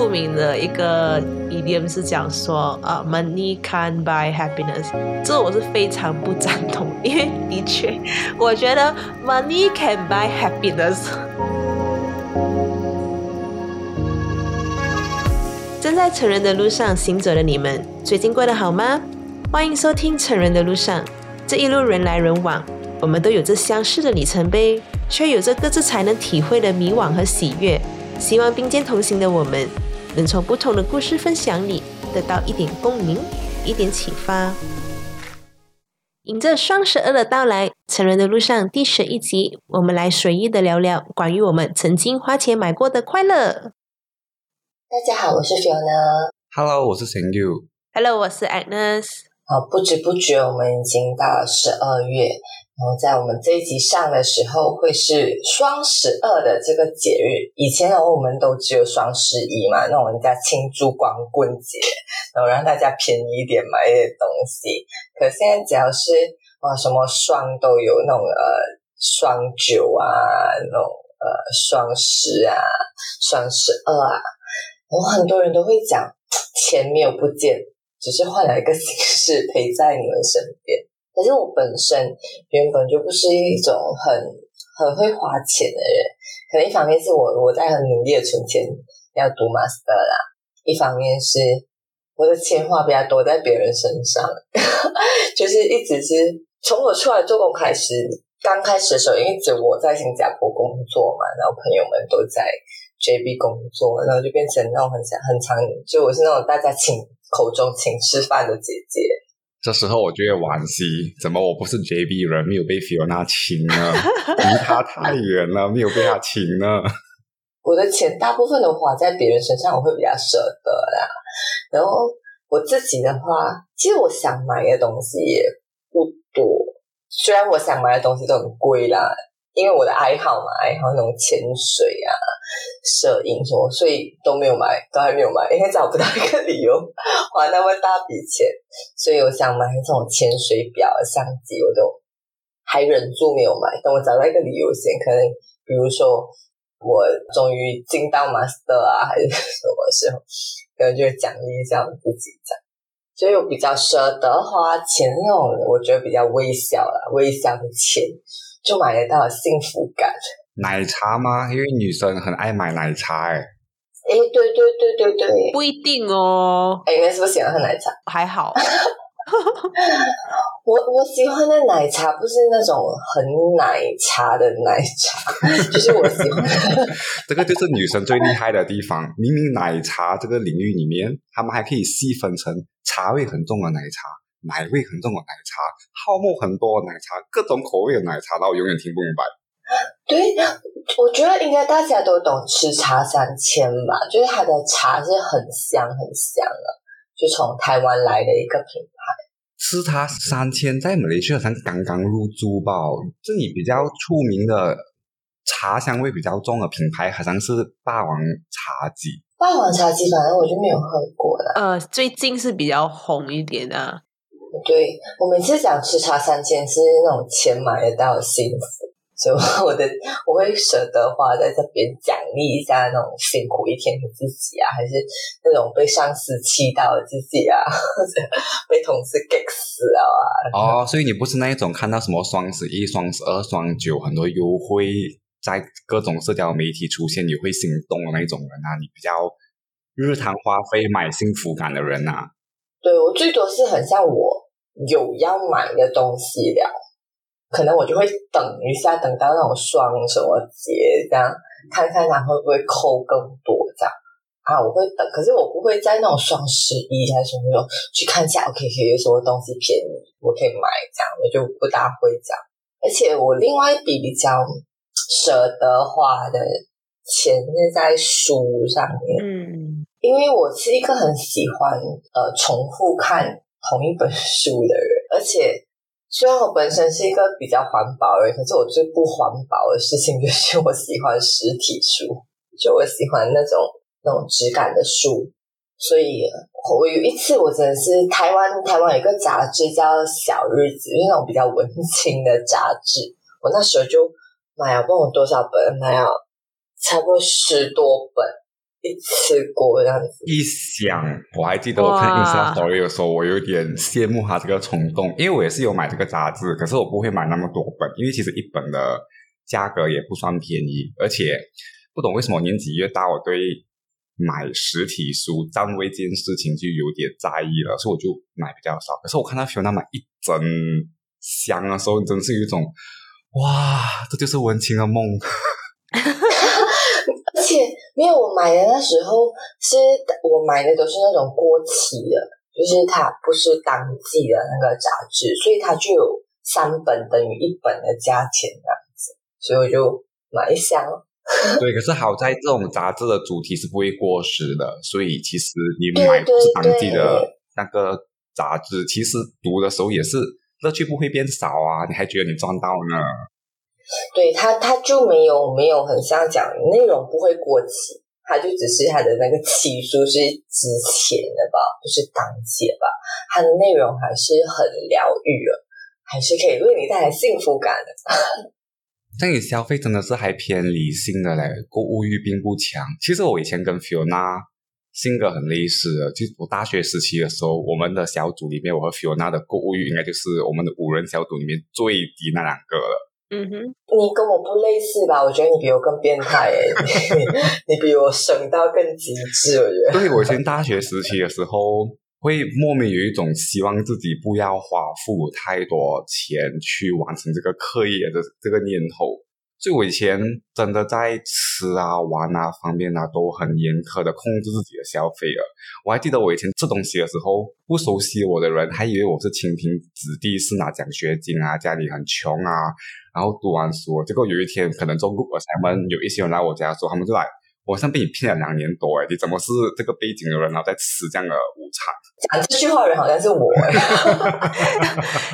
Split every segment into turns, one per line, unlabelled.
出名的一个 idiom 是讲说啊，money can buy happiness，这我是非常不赞同，因为的确，我觉得 money can buy happiness。正在成人的路上行走的你们，最近过得好吗？欢迎收听《成人的路上》，这一路人来人往，我们都有着相似的里程碑，却有着各自才能体会的迷惘和喜悦。希望并肩同行的我们，能从不同的故事分享里得到一点共鸣，一点启发。迎着双十二的到来，成人的路上第十一集，我们来随意的聊聊关于我们曾经花钱买过的快乐。
大家好，我是 Fiona。
Hello，我是 Thank you。
Hello，我是 Agnes。
好，不知不觉我们已经到了十二月。然后在我们这一集上的时候，会是双十二的这个节日。以前的话，我们都只有双十一嘛，那我们家庆祝光棍节，然后让大家便宜一点买一点东西。可现在只要是啊什么双都有那种呃双九啊，那种呃双十啊，双十二啊，然后很多人都会讲 钱没有不见，只是换了一个形式陪在你们身边。可是我本身原本就不是一种很很会花钱的人，可能一方面是我我在很努力的存钱要读 master 啦，一方面是我的钱花比较多在别人身上，就是一直是从我出来做工开始，刚开始的时候，因为只有我在新加坡工作嘛，然后朋友们都在 JB 工作，然后就变成那种很长很长，就我是那种大家请口中请吃饭的姐姐。
这时候我就会惋惜，怎么我不是 JB 人，没有被 Fiona 请呢？离他太远了，没有被他请呢。
我的钱大部分都花在别人身上，我会比较舍得啦。然后我自己的话，其实我想买的东西也不多，虽然我想买的东西都很贵啦。因为我的爱好嘛，爱好那种潜水啊、摄影什么，所以都没有买，都还没有买，因为找不到一个理由花那么大笔钱。所以我想买这种潜水表、相机，我都还忍住没有买。等我找到一个理由先，可能比如说我终于进到 master 啊，还是什么时候，可能就奖励一下我自己这样。所以我比较舍得花钱那种，我觉得比较微小啦，微小的钱。就买得到幸福感。
奶茶吗？因为女生很爱买奶茶，哎。
哎，对对对对对，
不一定哦。
哎，你是不是喜欢喝奶茶？
还好。
我我喜欢的奶茶不是那种很奶茶的奶茶，就是我喜欢。
这个就是女生最厉害的地方。明明奶茶这个领域里面，他们还可以细分成茶味很重的奶茶。奶味很重的奶茶，泡沫很多的奶茶，各种口味的奶茶，我永远听不明白。
对，我觉得应该大家都懂吃茶三千吧，就是它的茶是很香很香的，就从台湾来的一个品牌。
吃茶三千在马来西亚好像刚刚入驻吧，这里比较出名的茶香味比较重的品牌，好像是霸王茶姬。
霸王茶姬，反正我就没有喝过了。
呃，最近是比较红一点的。
对我每次讲吃茶三千是那种钱买得到的幸福，所以我的我会舍得花在这边奖励一下那种辛苦一天的自己啊，还是那种被上司气到的自己啊，或 者被同事给死了
啊。哦，所以你不是那一种看到什么双十一、双十二、双九很多优惠在各种社交媒体出现你会心动的那种人啊？你比较日常花费买幸福感的人啊？
对我最多是很像我。有要买的东西了，可能我就会等一下，等到那种双什么节这样，看看它会不会扣更多这样啊？我会等，可是我不会在那种双十一还是什么时候去看一下，OK，可以有什么东西便宜，我可以买这样，我就不大会这样。而且我另外一笔比较舍得花的钱是在书上面，嗯，因为我是一个很喜欢呃重复看。同一本书的人，而且虽然我本身是一个比较环保的人，可是我最不环保的事情就是我喜欢实体书，就我喜欢那种那种质感的书。所以我有一次，我真的是台湾台湾有个杂志叫《小日子》，就是那种比较文青的杂志。我那时候就买了，问我多少本，买了差不多十多本。一次过这样子。
一想，我还记得我看
哇
Insta Story 的时候，我有点羡慕他这个冲动，因为我也是有买这个杂志，可是我不会买那么多本，因为其实一本的价格也不算便宜，而且不懂为什么年纪越大，我对买实体书占位这件事情就有点在意了，所以我就买比较少。可是我看到 Fiona 买一整箱的时候，真是有一种哇，这就是文青的梦。
而且没有我买的那时候，是我买的都是那种过期的，就是它不是当季的那个杂志，所以它就有三本等于一本的价钱这样子，所以我就买一箱。
对，可是好在这种杂志的主题是不会过时的，所以其实你
对
买不是当季的那个杂志，其实读的时候也是乐趣不会变少啊，你还觉得你赚到呢。
对他，他就没有没有很像讲内容不会过期，他就只是他的那个期数是之前的吧，不是当季吧，它的内容还是很疗愈的，还是可以为你带来幸福感的。
但你消费真的是还偏理性的嘞，购物欲并不强。其实我以前跟 Fiona 性格很类似的，就我大学时期的时候，我们的小组里面，我和 Fiona 的购物欲应该就是我们的五人小组里面最低那两个了。
嗯哼，
你跟我不类似吧？我觉得你比我更变态诶，你你比我省到更极致，我觉得。
对我以前大学时期的时候，会莫名有一种希望自己不要花付太多钱去完成这个课业的这个念头。所以我以前真的在吃啊、玩啊方面啊都很严苛的控制自己的消费了。我还记得我以前吃东西的时候，不熟悉我的人还以为我是清贫子弟，是拿奖学金啊，家里很穷啊，然后读完书，结果有一天可能做 group assignment，有一些人来我家说，他们就来，我好像被你骗了两年多哎，你怎么是这个背景的人，然后在吃这样的午餐？
讲这句话的人好像是我哎。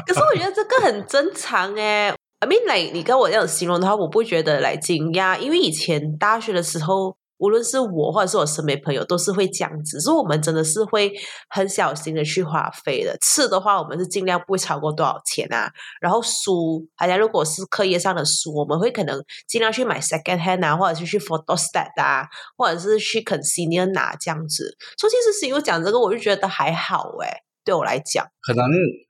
可是我觉得这个很正常哎。I mean，like 你跟我这样形容的话，我不会觉得来惊讶，因为以前大学的时候，无论是我或者是我身边朋友，都是会这样子，所以我们真的是会很小心的去花费的。吃的话，我们是尽量不会超过多少钱啊。然后书，好像如果是课业上的书，我们会可能尽量去买 second hand 啊，或者是去 photostat 啊，或者是去 consignor 拿这样子。所以其实是有讲这个，我就觉得还好诶，对我来讲。
可能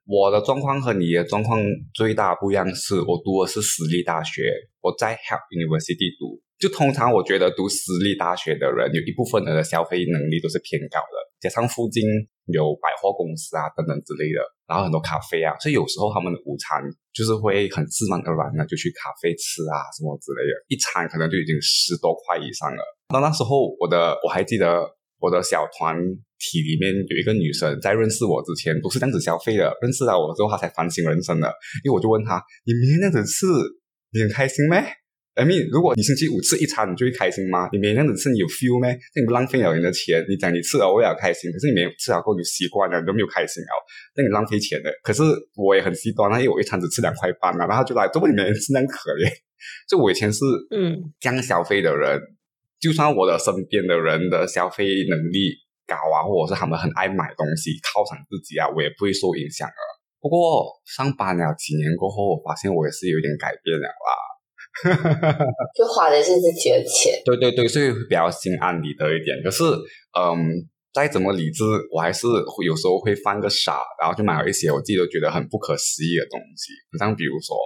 我的状况和你的状况最大不一样，是我读的是私立大学，我在 Help University 读。就通常我觉得读私立大学的人，有一部分人的消费能力都是偏高的，加上附近有百货公司啊等等之类的，然后很多咖啡啊，所以有时候他们的午餐就是会很自然而然的就去咖啡吃啊什么之类的，一餐可能就已经十多块以上了。那那时候我的我还记得我的小团体里面有一个女生，在认识我之前不是这样子消费的，认识了我之后她才反省人生的，因为我就问她：“你明天这样子吃，你很开心咩？” I mean，如果你星期五吃一餐，你就会开心吗？你每天这样子吃，你有 feel 吗？那你不浪费了你的钱？你讲你吃了我也开心，可是你没有吃了过后就习惯了，你都没有开心了，那你浪费钱的。可是我也很极端，因为我一餐只吃两块半嘛，然后就来，怎么你每天吃那样可怜？就我以前是
嗯
这样消费的人，就算我的身边的人的消费能力高啊，或者是他们很爱买东西犒赏自己啊，我也不会受影响的。不过上班了几年过后，我发现我也是有点改变了啦。
就花的是自己的钱。
对对对，所以比较心安理得一点。可是，嗯，再怎么理智，我还是会有时候会犯个傻，然后就买了一些我自己都觉得很不可思议的东西。像比如说，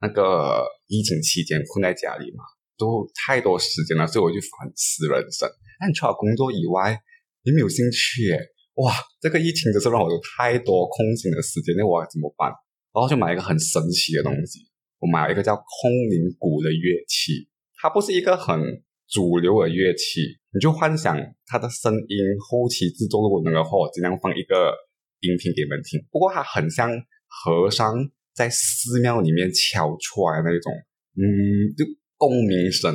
那个疫情期间困在家里嘛，都太多时间了，所以我就反思人生。那你除了工作以外，你没有兴趣耶？哇，这个疫情真是让我有太多空闲的时间，那我要怎么办？然后就买一个很神奇的东西。我买了一个叫空灵鼓的乐器，它不是一个很主流的乐器，你就幻想它的声音后期制作如果能的话，我尽量放一个音频给你们听。不过它很像和尚在寺庙里面敲出来的那种，嗯，就共鸣声，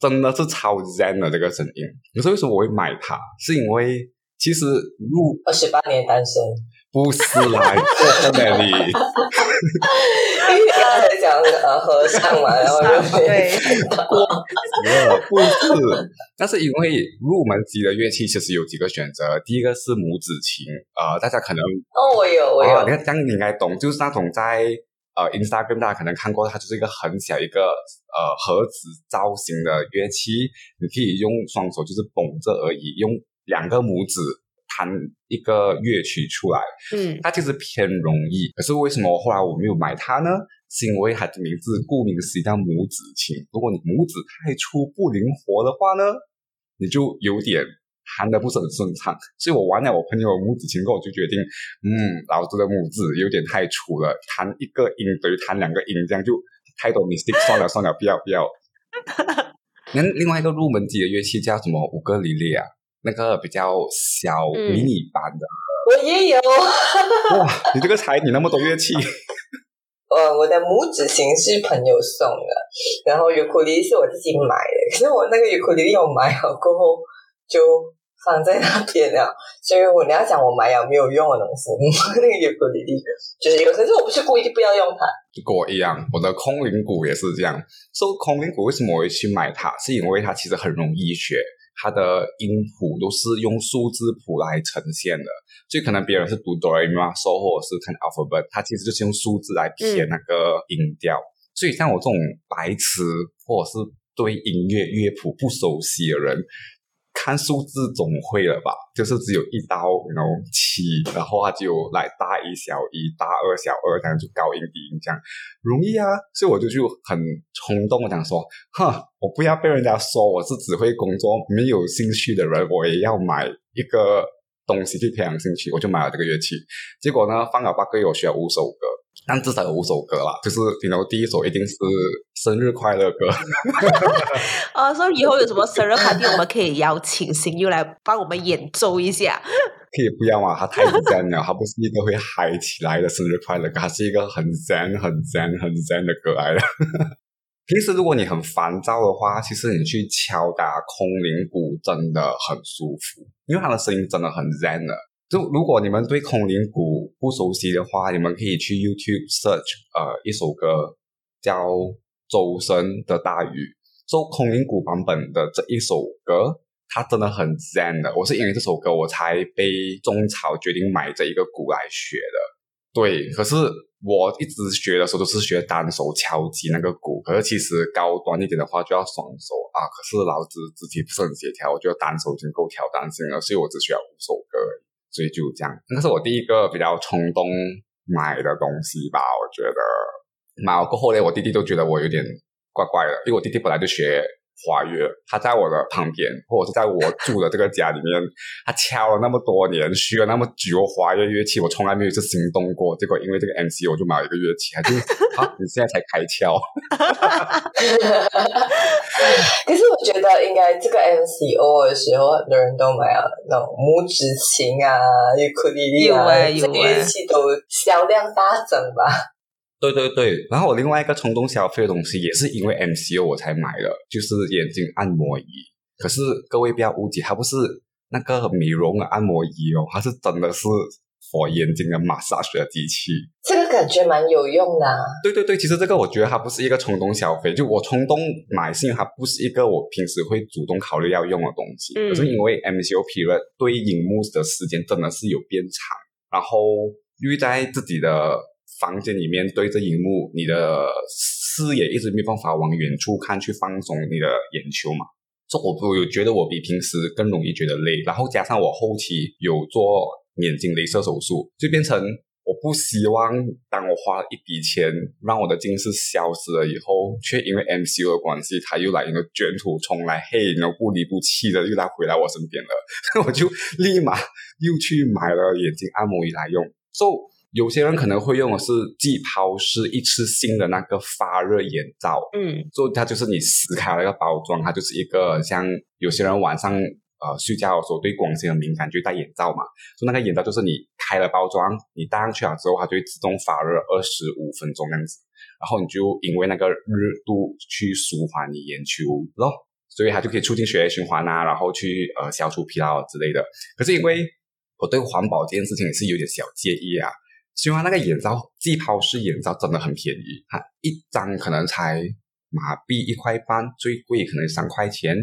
真的是超 zen 的这个声音。可是为什么我会买它？是因为其实入
二十八年单身，
不是来过分的你。
因为刚才讲那个呃和尚嘛，然后就
对
呃，不是，但是因为入门级的乐器其实有几个选择，第一个是拇指琴，呃，大家可能
哦，我有我
有，你
有，
看这样你应该懂，就是那种在呃，Instagram 大家可能看过，它就是一个很小一个呃盒子造型的乐器，你可以用双手就是捧着而已，用两个拇指弹一个乐曲出来。
嗯
它其实偏容易，可是为什么后来我没有买它呢？是因为它的名字顾名思义叫拇指琴。如果你拇指太粗不灵活的话呢，你就有点弹的不是很顺畅。所以我玩了我朋友的拇指琴后，我就决定，嗯，老子的拇指有点太粗了，弹一个音等于弹两个音，这样就太多 mistake，算了算了，不要不要。那另外一个入门级的乐器叫什么？五个里里啊，那个比较小、
嗯
迷你版的。
我也有。
哇，你这个才你那么多乐器，
呃，我的拇指琴是朋友送的，然后尤克里里是我自己买的。可是我那个尤克里里我买好过后就放在那边了，所以我你要讲我买了没有用的东西，那个尤克里里就是有，可是我不是故意不要用它。
就跟我一样，我的空灵鼓也是这样。所以空灵鼓为什么我会去买它？是因为它其实很容易学，它的音谱都是用数字谱来呈现的。所以可能别人是读哆来咪发嗦，或者是看 alphabet，它其实就是用数字来填那个音调。所以像我这种白痴或者是对音乐乐谱不熟悉的人，看数字总会了吧？就是只有一到然后七，然后他就来大一小一、大二小二，这样就高音低音这样容易啊。所以我就就很冲动，我想说，哼，我不要被人家说我是只会工作没有兴趣的人，我也要买一个东西去培养兴趣，我就买了这个乐器。结果呢，放了八个月，我学了五首歌。但至少有五首歌啦，就是然后第一首一定是生日快乐歌，
哦，所以以后有什么生日 party，我们可以邀请新佑来帮我们演奏一下。
可以不要嘛？它太 zen 了，它不是一个会嗨起来的生日快乐歌，它是一个很 zen、很 zen、很 zen 的歌来的。平时如果你很烦躁的话，其实你去敲打空灵鼓真的很舒服，因为它的声音真的很 zen 的。就如果你们对空灵鼓不熟悉的话，你们可以去 YouTube search 呃一首歌叫《周深的大雨》，做空灵鼓版本的这一首歌，它真的很 zen 的。我是因为这首歌我才被种草决定买这一个鼓来学的。对，可是我一直学的时候都是学单手敲击那个鼓，可是其实高端一点的话就要双手啊。可是老子肢体不是很协调，我觉得单手已经够挑战性了，所以我只需要五首歌而已。所以就这样，那是我第一个比较冲动买的东西吧。我觉得买了过后呢，我弟弟都觉得我有点怪怪的，因为我弟弟本来就学华乐，他在我的旁边，或者是在我住的这个家里面，他敲了那么多年，学了那么久华乐乐器，我从来没有一次心动过。结果因为这个 MC，我就买了一个乐器，他就 啊，你现在才开窍。
可是我觉得应该这个 MCO 的时候，很多人都买了那种拇指琴啊、尤克里里啊，
有欸有
这个乐器都销量大增吧。
对对对，然后我另外一个冲动消费的东西，也是因为 MCO 我才买的，就是眼睛按摩仪。可是各位不要误解，它不是那个美容的按摩仪哦，它是真的是 for 眼睛的 massage 的机器。
这个感觉蛮有用的、啊。
对对对，其实这个我觉得它不是一个冲动消费，就我冲动买是因为它不是一个我平时会主动考虑要用的东西，
嗯
可是因为 MCO period 对荧幕的时间真的是有变长，然后因为在自己的房间里面对着荧幕，你的视野一直没办法往远处看，去放松你的眼球嘛。所以我我有觉得我比平时更容易觉得累，然后加上我后期有做眼睛镭射手术，就变成我不希望当我花了一笔钱让我的近视消失了以后，却因为 MCU 的关系，他又来一个卷土重来，嘿，然后不离不弃的又来回来我身边了，所 以我就立马又去买了眼睛按摩仪来用。So 有些人可能会用的是即抛式一次性的那个发热眼罩，
嗯
就它就是你撕开那个包装，它就是一个像有些人晚上呃睡觉的时候对光线很敏感，就戴眼罩嘛。就那个眼罩就是你开了包装，你戴上去了之后，它就会自动发热二十五分钟这样子，然后你就因为那个热度去舒缓你眼球咯，所以它就可以促进血液循环啊，然后去呃消除疲劳之类的。可是因为我对环保这件事情也是有点小介意啊。虽然那个眼罩即抛式眼罩真的很便宜，它一张可能才马币一块半，最贵可能三块钱。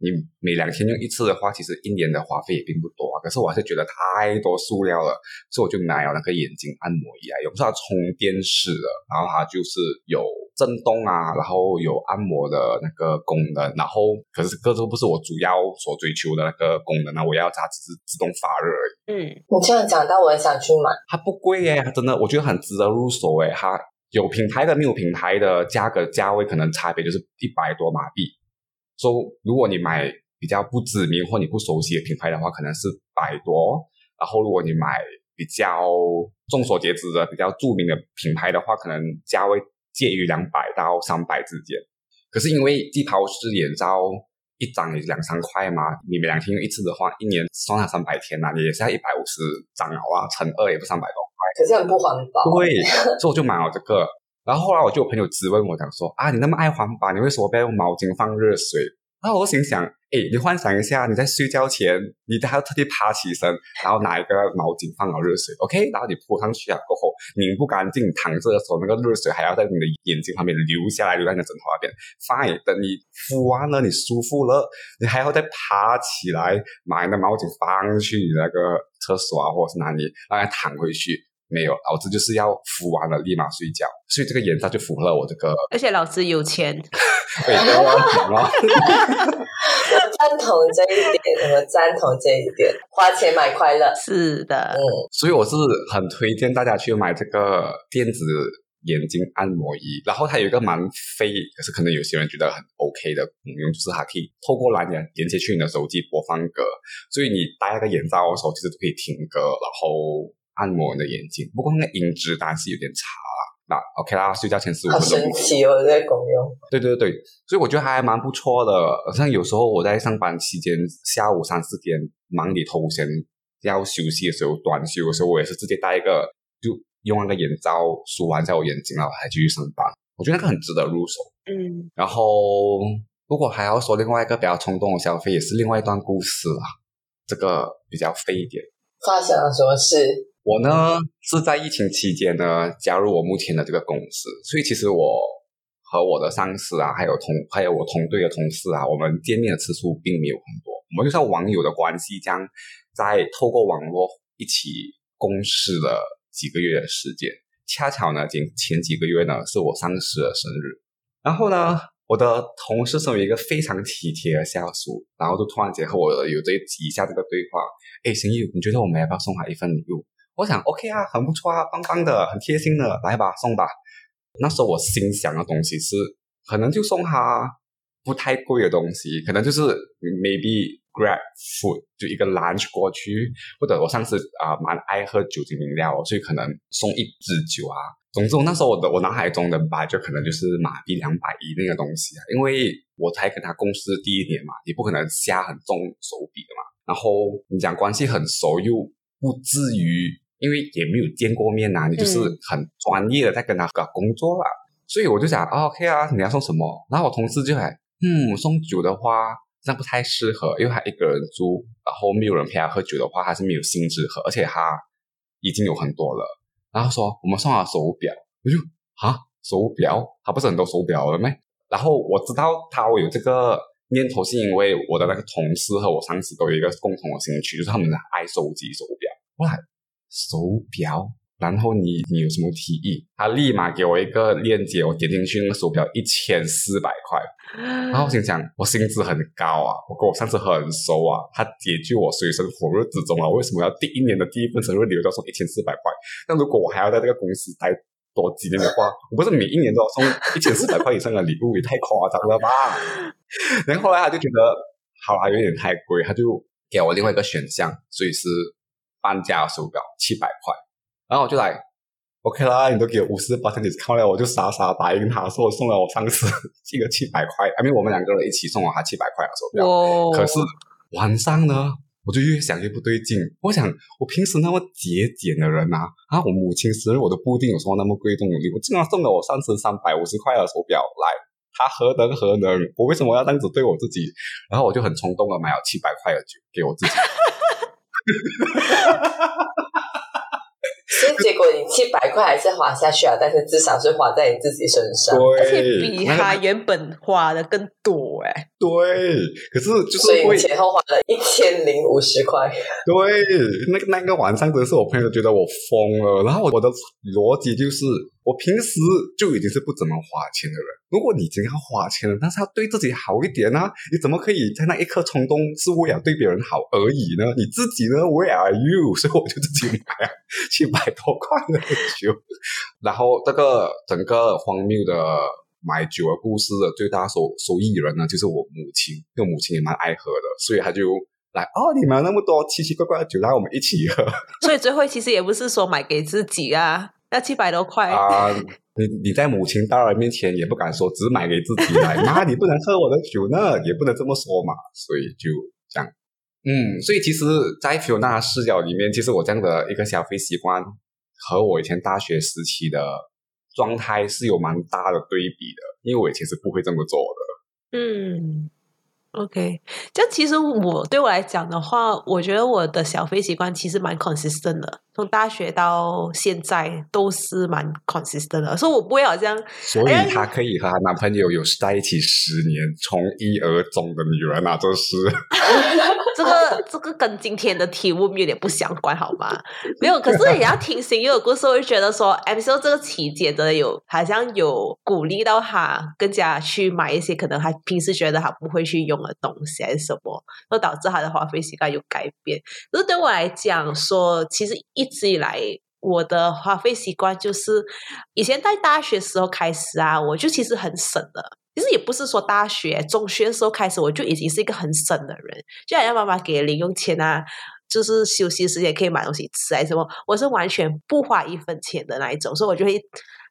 你每两天用一次的话，其实一年的花费也并不多啊。可是我还是觉得太多塑料了，所以我就买了那个眼睛按摩仪啊，也不是它充电式的，然后它就是有震动啊，然后有按摩的那个功能，然后可是这个都不是我主要所追求的那个功能啊，我要它只是自动发热而已。
嗯，
你这样讲到，我也想去买。
它不贵耶，它真的我觉得很值得入手诶，它有品牌的没有品牌的价格价位可能差别就是一百多马币。说如果你买比较不知名或你不熟悉的品牌的话，可能是百多。然后如果你买比较众所皆知的比较著名的品牌的话，可能价位介于两百到三百之间。可是因为地抛式眼罩一张也两三块嘛，你每两天用一次的话，一年算下三百天呐、你也是要一百五十张啊，哇，乘二也不三百多块。
可是很不环保。
对，所以我就买了这个。然后后来我就有朋友质问我讲说啊，你那么爱环保，你为什么不要用毛巾放热水？然后我心想，哎，你幻想一下，你在睡觉前，你还要特地爬起身，然后拿一个毛巾放好热水，OK，然后你铺上去啊，过后拧不干净，躺着的时候那个热水还要在你的眼睛旁边流下来，流在你的枕头那边。Fine，等你敷完了，你舒服了，你还要再爬起来，把你的毛巾放去你那个厕所啊，或者是哪里，让它躺回去。没有，老子就是要敷完了立马睡觉，所以这个眼罩就符合了我这个。
而且老子有钱，
对，不要讲哦。
我赞同这一点，我赞同这一点，花钱买快乐。
是的，
嗯，
所以我是很推荐大家去买这个电子眼睛按摩仪，然后它有一个蛮飞，可是可能有些人觉得很 OK 的功用，就是它可以透过蓝牙连接去你的手机播放歌，所以你戴那个眼罩的时候，其实都可以听歌，然后按摩你的眼睛。不过那个音质当然是有点差啦。那 OK 啦，睡觉前十五分钟
神。奇哦，这个功用。
对对对，所以我觉得还蛮不错的。像有时候我在上班期间，下午三四点忙里偷闲要休息的时候，短休的时候，我也是直接戴一个，就用那个眼罩梳完在我眼睛，然后还继续上班。我觉得那个很值得入手。
嗯，
然后，如果还要说另外一个比较冲动的消费，也是另外一段故事啦。这个比较费一点。
发生了什么事？
我呢是在疫情期间呢加入我目前的这个公司，所以其实我和我的上司啊，还有同还有我同队的同事啊，我们见面的次数并没有很多，我们就像网友的关系这样，在透过网络一起共事了几个月的时间。恰巧呢，前前几个月呢是我上司的生日，然后呢，我的同事身为一个非常体贴的下属，然后就突然间和我有这以下这个对话：，哎，邢宇，你觉得我们要不要送他一份礼物？我想 OK 啊，很不错啊，棒棒的，很贴心的，来吧，送吧。那时候我心想的东西是，可能就送他不太贵的东西，可能就是 maybe Grab food 就一个 lunch 过去，或者我上次啊、蛮爱喝酒精饮料，所以可能送一支酒啊。总之，我那时候我的我脑海中的吧，就可能就是马币两百以内的东西啊，因为我才跟他共事第一年嘛，也不可能下很重手笔的嘛。然后你讲关系很熟，又不至于，因为也没有见过面呐、你就是
嗯
很专业的在跟他搞工作啦。所以我就想、啊、，OK 啊，你要送什么？然后我同事就还，嗯，送酒的话，这样不太适合，因为他一个人住，然后没有人陪他喝酒的话，他是没有兴致喝，而且他已经有很多了。然后说我们送他手表，我就啊，手表，他不是很多手表了吗？然后我知道他会有这个念头，是因为我的那个同事和我上司都有一个共同的兴趣，就是他们爱收集手表。哇，手表！然后你你有什么提议？他立马给我一个链接，我点进去，那个手表一千四百块。然后我心想，我薪资很高啊，我跟我上司很熟啊，他解救我水深火热之中啊，为什么要第一年的第一份生日礼物要送一千四百块？那如果我还要在这个公司待多几年的话，我不是每一年都要送一千四百块以上的礼物，也太夸张了吧？然后后来他就觉得好啊，有点太贵，他就给我另外一个选项，所以是半价手表七百块，然后我就来。OK 啦，你都给我五十八 discount 了，我就傻傻答应他，说我送了我上司一个七百块，I mean 我们两个人一起送了他七百块的手表。
哦，
可是晚上呢，我就越想越不对劲。我想，我平时那么节俭的人啊，啊，我母亲生日我都不一定有送那么贵重的礼物，竟然送了我上次三百五十块的手表来，他何德何能？我为什么要这样子对我自己？然后我就很冲动的买了七百块的酒给我自己。
所以结果你七百块还是花下去啊，但是至少是花在你自己身上。
而且
对，
比他原本花的更多哎。
对，可是就
所以
是
前后花了一千零五十块。
对，那个那个晚上真的是我朋友觉得我疯了，然后我我的逻辑就是，我平时就已经是不怎么花钱的人，如果你已经要花钱了，但是要对自己好一点啊，你怎么可以在那一刻冲动是为了对别人好而已呢？你自己呢？Where are you？所以我就自己买了七百多块的酒，然后这个整个荒谬的。买酒的故事的最大受受益人呢，就是我母亲，因为母亲也蛮爱喝的，所以她就来哦，你买那么多奇奇怪怪的酒，来我们一起喝
所以最后其实也不是说买给自己啊，要七百多块。
啊！你你在母亲大人面前也不敢说，只买给自己买，妈，你不能喝我的酒呢，也不能这么说嘛，所以就这样。嗯，所以其实，在 Fiona 视角里面，其实我这样的一个消费习惯和我以前大学时期的状态是有蛮大的对比的，因为我以前是不会这么做的。
嗯，OK，这样其实我对我来讲的话，我觉得我的小费习惯其实蛮 consistent 的，从大学到现在都是蛮 consistent 的，所以我不会好像
所以
哎
她可以和她男朋友有在一起十年，从一而终的女人啊，这是。
这个这个跟今天的题目有点不相关，好吗？没有，可是也要听新有故事，我就觉得说 M C O 这个期间真的有好像有鼓励到他更加去买一些可能他平时觉得他不会去用的东西，还是什么，都导致他的花费习惯有改变。可是对我来讲说，其实一直以来。我的花费习惯就是以前在大学时候开始啊，我就其实很省的，其实也不是说大学、中学的时候开始，我就已经是一个很省的人，就好像妈妈给零用钱啊，就是休息时间可以买东西吃，啊什么，我是完全不花一分钱的那一种，所以我就会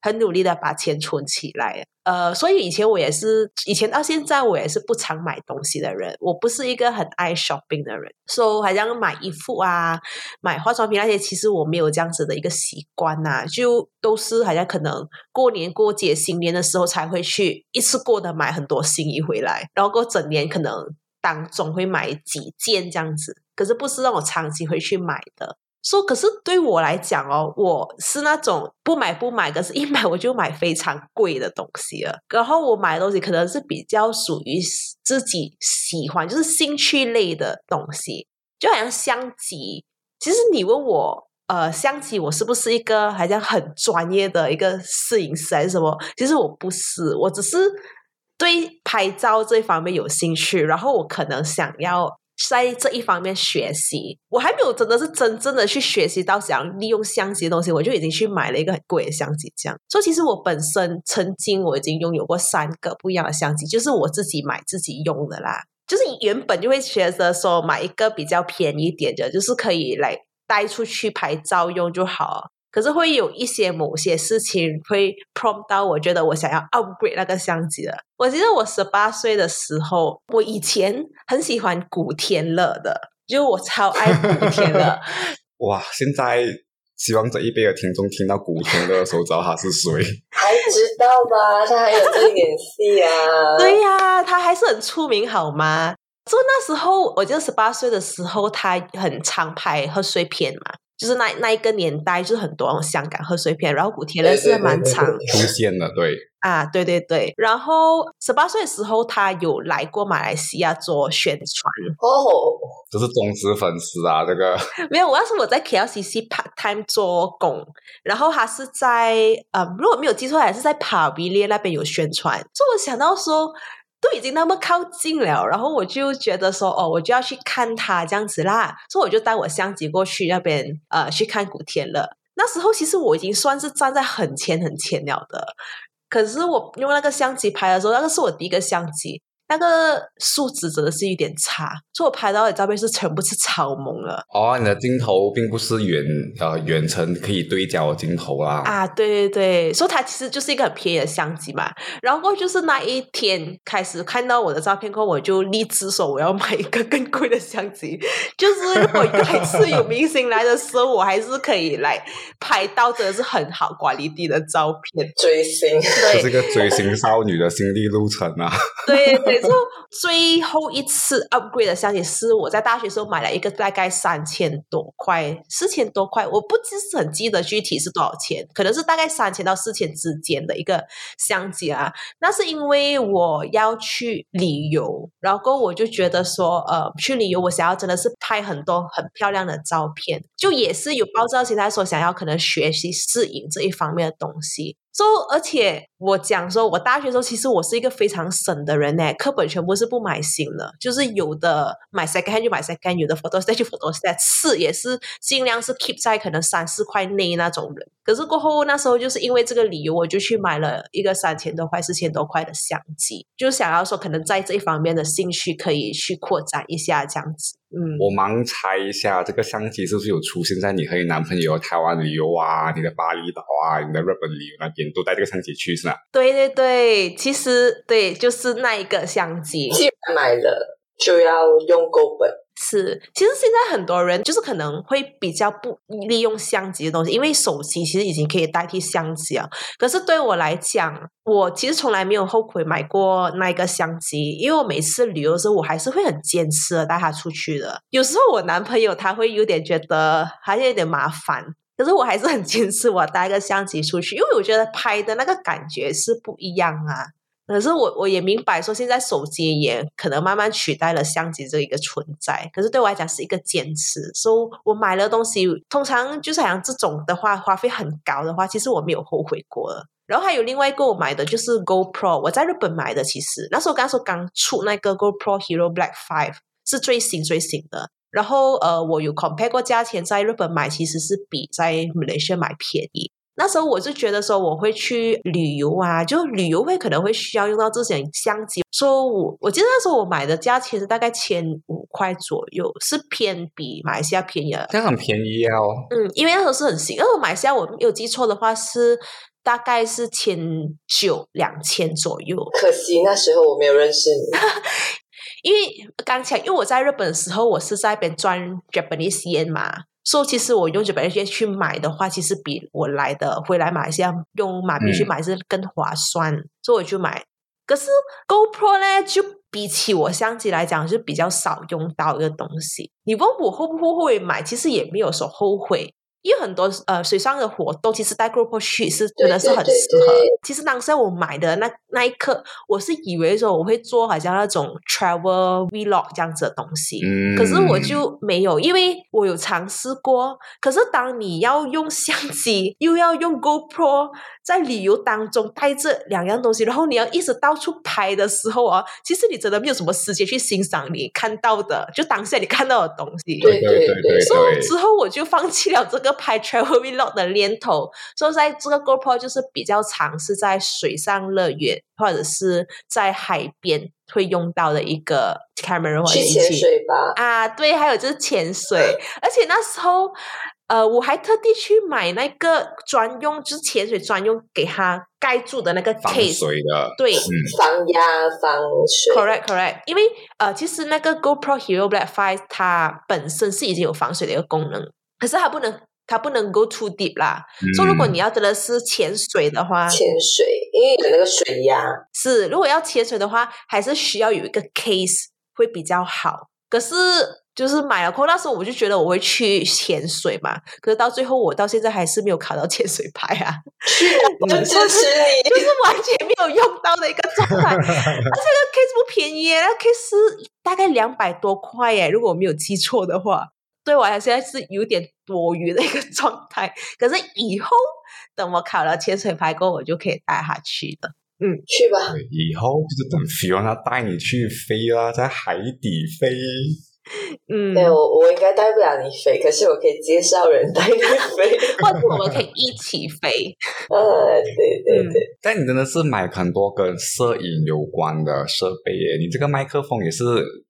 很努力的把钱存起来。呃，所以以前我也是，以前到现在我也是不常买东西的人，我不是一个很爱 shopping 的人，所以好像买衣服啊、买化妆品那些，其实我没有这样子的一个习惯呐、就都是好像可能过年过节、新年的时候才会去一次过的买很多新衣回来，然后过整年可能当总会买几件这样子，可是不是让我长期会去买的。说，可是对我来讲哦，我是那种不买不买，可是一买我就买非常贵的东西了。然后我买的东西可能是比较属于自己喜欢，就是兴趣类的东西，就好像相机。其实你问我，呃，相机我是不是一个好像很专业的一个摄影师还是什么？其实我不是，我只是对拍照这方面有兴趣，然后我可能想要在这一方面学习。我还没有真的是真正的去学习到想要利用相机的东西，我就已经去买了一个很贵的相机。这样，所以其实我本身曾经我已经拥有过三个不一样的相机，就是我自己买自己用的啦。就是原本就会觉得说买一个比较便宜一点的，就是可以来带出去拍照用就好。可是会有一些某些事情会 prompt 到我觉得我想要 upgrade 那个相机了。我记得我十八岁的时候，我以前很喜欢古天乐的，就我超 爱古天乐。
哇，现在希望这一辈的听众听到古天乐的时候，知道他是谁。
还知道吧？他还有在演戏啊。
对呀、他还是很出名，好吗？就那时候，我记得十八岁的时候，他很常拍贺岁片嘛，就是那那一个年代，就是很多香港贺岁片，然后古天乐是蛮常
对对对
出现的，对，
啊，对对对。然后十八岁的时候，他有来过马来西亚做宣传。
哦，
这是忠实粉丝啊，这个
没有，我要是我在 KLCC part time 做工，然后他是在呃，如果没有记错，还是在帕维列那边有宣传。所以我想到说，都已经那么靠近了，然后我就觉得说，哦，我就要去看他这样子啦。所以我就带我相机过去那边呃去看古天乐。那时候其实我已经算是站在很前很前了的，可是我用那个相机拍的时候，那个是我第一个相机。那个素质真的是有点差，所以我拍到的照片是全部是超萌了。
哦，你的镜头并不是远呃远程可以对焦的镜头啦。
啊，对对对，所以它其实就是一个很便宜的相机嘛。然后就是那一天开始看到我的照片后，我就立志说我要买一个更贵的相机。就是如果每次有明星来的时候，我还是可以来拍到真的是很好管理地的照片。
追星。
这是
对，
个追星少女的心理路程啊！
对对，就最后一次 upgrade 的相机是我在大学时候买了一个大概三千多块、四千多块，我不只是很记得具体是多少钱，可能是大概三千到四千之间的一个相机啊。那是因为我要去旅游，然后我就觉得说，呃，去旅游我想要真的是拍很多很漂亮的照片，就也是有抱着心态说想要可能学习摄影这一方面的东西。So, 而且我讲说，我大学时候其实我是一个非常省的人呢，课本全部是不买新的，就是有的买 second 就买 second 有的 photo set 就 photo set，次也是尽量是 keep 在可能三四块内那种人。可是过后那时候就是因为这个理由，我就去买了一个三千多块、四千多块的相机，就想要说可能在这一方面的兴趣可以去扩展一下这样子。嗯，
我盲猜一下，这个相机是不是有出现在你和你男朋友台湾旅游啊、你的巴厘岛啊、你的日本旅游那边，都带这个相机去是吧？
对对对，其实对，就是那一个相机。
既然买了，就要用够本。
是，其实现在很多人就是可能会比较不利用相机的东西，因为手机其实已经可以代替相机了。可是对我来讲，我其实从来没有后悔买过那一个相机，因为我每次旅游的时候，我还是会很坚持的带它出去的。有时候我男朋友他会有点觉得还是有点麻烦，可是我还是很坚持我带个相机出去，因为我觉得拍的那个感觉是不一样啊。可是我我也明白说，现在手机也可能慢慢取代了相机这一个存在。可是对我来讲是一个坚持，所以我买了东西，通常就是好像这种的话，花费很高的话，其实我没有后悔过了。然后还有另外一个我买的就是 GoPro，我在日本买的，其实那时候刚说刚出那个 GoPro Hero Black Five 是最新最新的。然后呃，我有 compare 过价钱，在日本买其实是比在 Malaysia 买便宜。那时候我就觉得说我会去旅游啊，就旅游会可能会需要用到这些相机。说我我记得那时候我买的价钱是大概千五块左右，是偏比马来西亚便宜了。
这样很便宜哦。
嗯，因为那时候是很新，因为马来西亚我没有记错的话是大概是千九两千左右。
可惜那时候我没有认识你，
因为刚才因为我在日本的时候，我是在边赚 Japanese yen 嘛。说其实我用九百元去买的话，其实比我来的回来马来西亚用马币去买是更划算，所以我就买。可是 GoPro 呢，就比起我相机来讲，就比较少用到一个东西。你问我后不后悔买，其实也没有说后悔。因为很多呃水上的活动，其实带 GoPro 去是真的是很适合。其实当时我买的那那一刻，我是以为说我会做好像那种 travel vlog 这样子的东西，可是我就没有，因为我有尝试过。可是当你要用相机，又要用 GoPro，在旅游当中带这两样东西，然后你要一直到处拍的时候啊，其实你真的没有什么时间去欣赏你看到的，就当下你看到的东西。
对对对，
所以之后我就放弃了这个。拍 travel vlog 的念头，所以在这个 GoPro 就是比较常是在水上乐园或者是在海边会用到的一个 camera
去潜水吧。
啊，对，还有就是潜水，而且那时候呃，我还特地去买那个专用，就是潜水专用，给它盖住的那个 case
水的，
对，
防压防水。
Correct, correct。因为呃，其实那个 GoPro Hero Black Five 它本身是已经有防水的一个功能，可是它不能。它不能 go too deep 啦，所以如果你要真的是潜水的话，
潜水因为有那个水压
是，如果要潜水的话，还是需要有一个 case 会比较好。可是就是买了后，那时候我就觉得我会去潜水嘛，可是到最后我到现在还是没有考到潜水牌啊，
我 支持你，
就是完全没有用到的一个状态。而且那 case 不便宜，那 case 大概两百多块耶，如果我没有记错的话。对我来现在是有点多余的一个状态，可是以后等我考了潜水牌过，我就可以带他去的。嗯，
去吧。
以后就是等 Fiona 带你去飞啦，在海底飞。
嗯，
对我我应该带不了你飞，可是我可以介绍人带你飞，
或者我们可以一起飞。
呃，对对对。
但你真的是买很多跟摄影有关的设备耶，你这个麦克风也是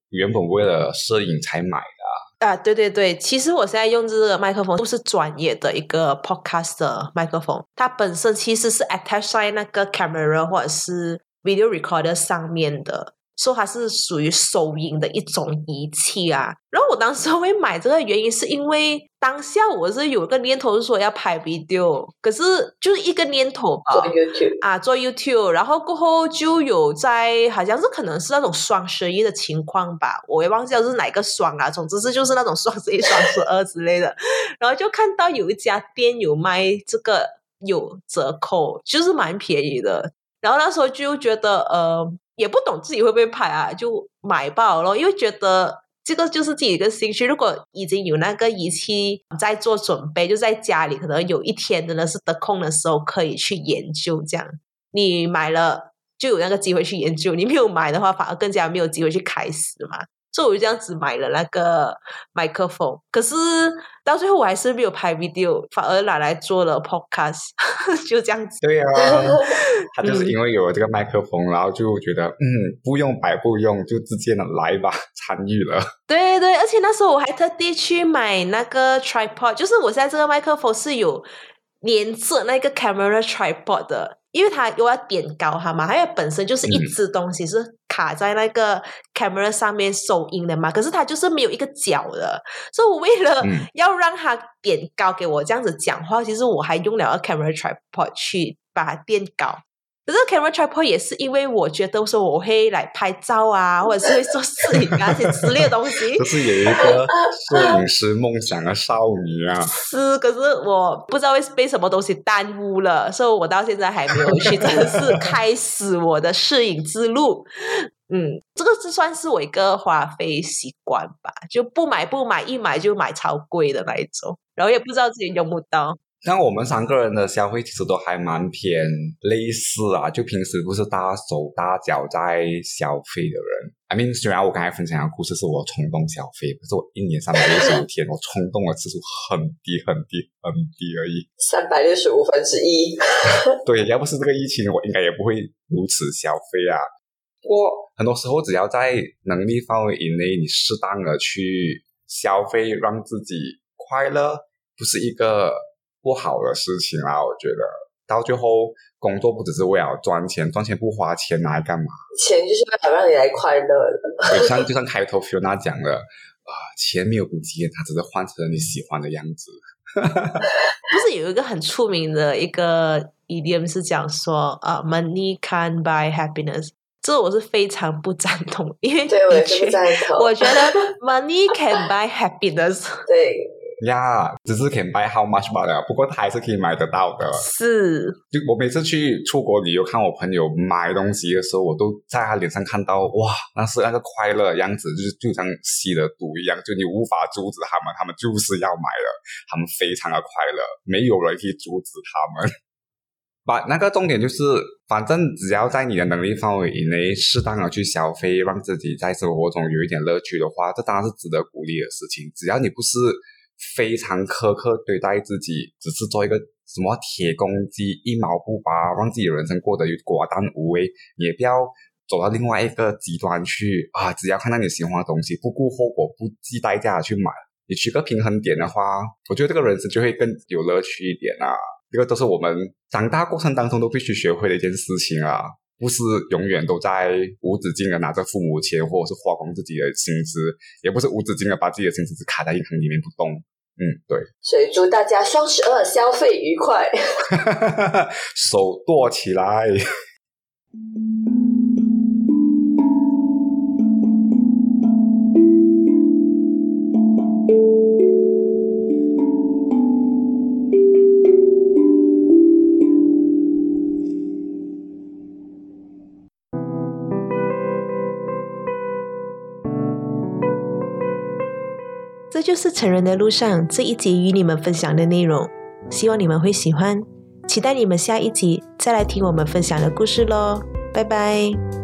原本为了摄影才买的。
啊，对对对，其实我现在用这个麦克风不是专业的一个 podcast 的麦克风，它本身其实是 attach 在那个 camera 或者是 video recorder 上面的。说它是属于收音的一种仪器啊。然后我当时会买这个原因是因为当下我是有一个念头是说要拍 video，可是就是一个念头吧。
做 YouTube
啊，做 YouTube，然后过后就有在，好像是可能是那种双十一的情况吧，我也忘记了是哪个双啊，总之是就是那种双十一、双十二之类的，然后就看到有一家店有卖这个有折扣，就是蛮便宜的，然后那时候就觉得呃，也不懂自己会不会拍啊，就买爆了，因为觉得。这个就是自己一个兴趣。如果已经有那个仪器在做准备，就在家里，可能有一天真的是得空的时候，可以去研究。这样，你买了就有那个机会去研究；你没有买的话，反而更加没有机会去开始嘛。所以我就这样子买了那个麦克风，可是到最后我还是没有拍 video，反而拿来做了 podcast，就这样子。
对啊、他就是因为有了这个麦克风，然后就觉得嗯，不用白不用，就直接的来吧，参与了。
对对，而且那时候我还特地去买那个 tripod，就是我现在这个麦克风是有连着那个 camera tripod 的，因为它又要点高它嘛，还有本身就是一只东西是卡在那个 camera 上面收音的嘛，可是它就是没有一个脚的，所以我为了
嗯
要让它点高给我这样子讲话，其实我还用了个 camera tripod 去把它垫高。可是 camera tripod 也是因为我觉得说我会来拍照啊，或者是会做摄影啊这些之类的东西
就。是有一个摄影师梦想的少女啊，
是，可是我不知道会被什么东西耽误了，所以我到现在还没有去正式开始我的摄影之路。嗯，这个是算是我一个花费习惯吧，就不买不买，一买就买超贵的那一种，然后也不知道自己用不到。
像我们三个人的消费其实都还蛮偏类似啊，就平时不是大手大脚在消费的人。I mean，虽然我刚才分享的故事是我冲动消费，可是我一年三百六十五天，我冲动的次数很低很低很低而已。
三百六十五分之一。
对，要不是这个疫情，我应该也不会如此消费啊。不过很多时候，只要在能力范围以内，你适当的去消费，让自己快乐，不是一个不好的事情啦。我觉得到最后，工作不只是为了赚钱，赚钱不花钱拿来干嘛？
钱就是为了让你来快乐的。
就像就像开头 Fiona 讲的，啊、钱没有不见，它只是换成了你喜欢的样子。
不是有一个很出名的一个 idiom 是讲说，呃，money can buy happiness。这我是非常不赞同，因为
对，我是不
确，
赞同。
我觉得 money can buy happiness
对，
呀、只是 can buy how much 罢了，不过它还是可以买得到的。
是
就我每次去出国旅游，看我朋友买东西的时候，我都在他脸上看到哇，那是那个快乐的样子，就是就像吸了毒一样，就你无法阻止他们，他们就是要买了，他们非常的快乐，没有人可以阻止他们。把那个重点就是，反正只要在你的能力范围以内，适当的去消费，让自己在生活中有一点乐趣的话，这当然是值得鼓励的事情。只要你不是非常苛刻对待自己，只是做一个什么铁公鸡，一毛不拔，让自己人生过得寡淡无味，也不要走到另外一个极端去啊！只要看到你喜欢的东西，不顾后果、不计代价的去买，你取个平衡点的话，我觉得这个人生就会更有乐趣一点啊！这个都是我们长大过程当中都必须学会的一件事情啊，不是永远都在无止境的拿着父母钱，或者是花光自己的薪资，也不是无止境的把自己的薪资卡在银行里面不动。嗯，对，
所以祝大家双十二消费愉快。
手剁起来。
就是成人的路上这一集与你们分享的内容，希望你们会喜欢，期待你们下一集再来听我们分享的故事喽，拜拜。